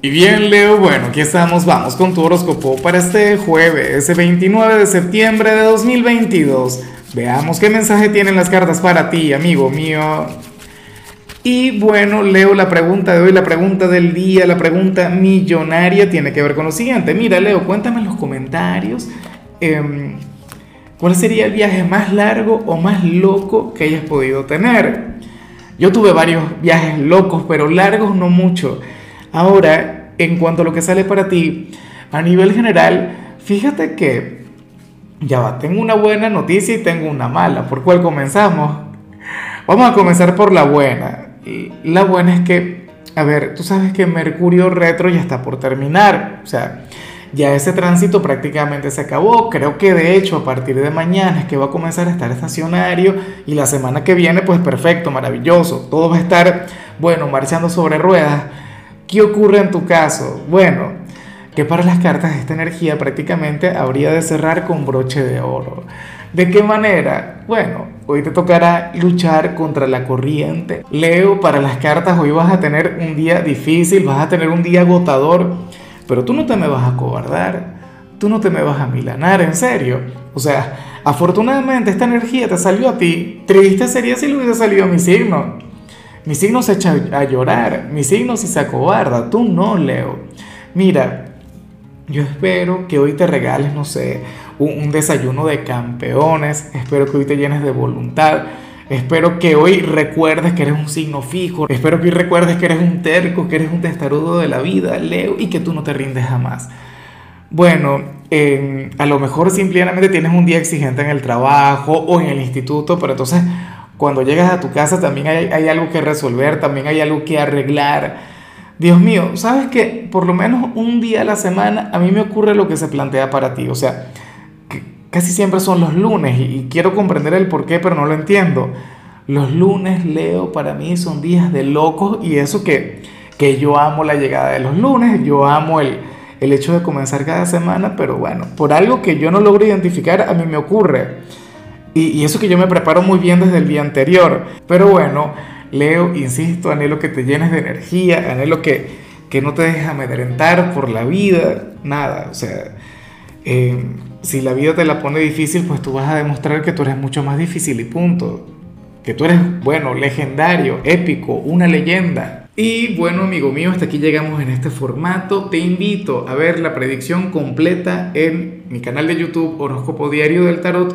Y bien, Leo, bueno, aquí estamos, vamos con tu horóscopo para este jueves, ese 29 de septiembre de 2022. Veamos qué mensaje tienen las cartas para ti, amigo mío. Y bueno, Leo, la pregunta de hoy, la pregunta del día, la pregunta millonaria tiene que ver con lo siguiente. Mira, Leo, cuéntame en los comentarios em, cuál sería el viaje más largo o más loco que hayas podido tener. Yo tuve varios viajes locos, pero largos no mucho. Ahora, en cuanto a lo que sale para ti, a nivel general, fíjate que, ya va, tengo una buena noticia y tengo una mala. ¿Por cuál comenzamos? Vamos a comenzar por la buena. La buena es que, a ver, tú sabes que Mercurio retro ya está por terminar. O sea, ya ese tránsito prácticamente se acabó. Creo que de hecho a partir de mañana es que va a comenzar a estar estacionario y la semana que viene pues perfecto, maravilloso. Todo va a estar, bueno, marchando sobre ruedas. ¿Qué ocurre en tu caso? Bueno, que para las cartas esta energía prácticamente habría de cerrar con broche de oro. ¿De qué manera? Bueno, hoy te tocará luchar contra la corriente. Leo, para las cartas hoy vas a tener un día difícil, vas a tener un día agotador, pero tú no te me vas a cobardar, tú no te me vas a milanar, en serio. O sea, afortunadamente esta energía te salió a ti. Triste sería si le hubiera salido a mi signo. Mi signo se echa a llorar, mi signo si se acobarda, tú no, Leo. Mira, yo espero que hoy te regales, no sé, un, desayuno de campeones, espero que hoy te llenes de voluntad, espero que hoy recuerdes que eres un signo fijo, espero que hoy recuerdes que eres un terco, que eres un testarudo de la vida, Leo, y que tú no te rindes jamás. Bueno, a lo mejor simplemente tienes un día exigente en el trabajo o en el instituto, pero entonces cuando llegas a tu casa también hay, algo que resolver, también hay algo que arreglar. Dios mío, sabes que por lo menos un día a la semana a mí me ocurre lo que se plantea para ti. O sea, casi siempre son los lunes y, quiero comprender el por qué, pero no lo entiendo. Los lunes, Leo, para mí son días de locos y eso que, que yo amo la llegada de los lunes, yo amo el, el hecho de comenzar cada semana, pero bueno, por algo que yo no logro identificar, a mí me ocurre. Y, eso que yo me preparo muy bien desde el día anterior. Pero bueno, Leo, insisto, anhelo que te llenes de energía, anhelo que, que no te dejes amedrentar por la vida, nada. O sea, eh, si la vida te la pone difícil, pues tú vas a demostrar que tú eres mucho más difícil y punto. Que tú eres, bueno, legendario, épico, una leyenda. Y bueno, amigo mío, hasta aquí llegamos en este formato. Te invito a ver la predicción completa en mi canal de YouTube Horóscopo Diario del Tarot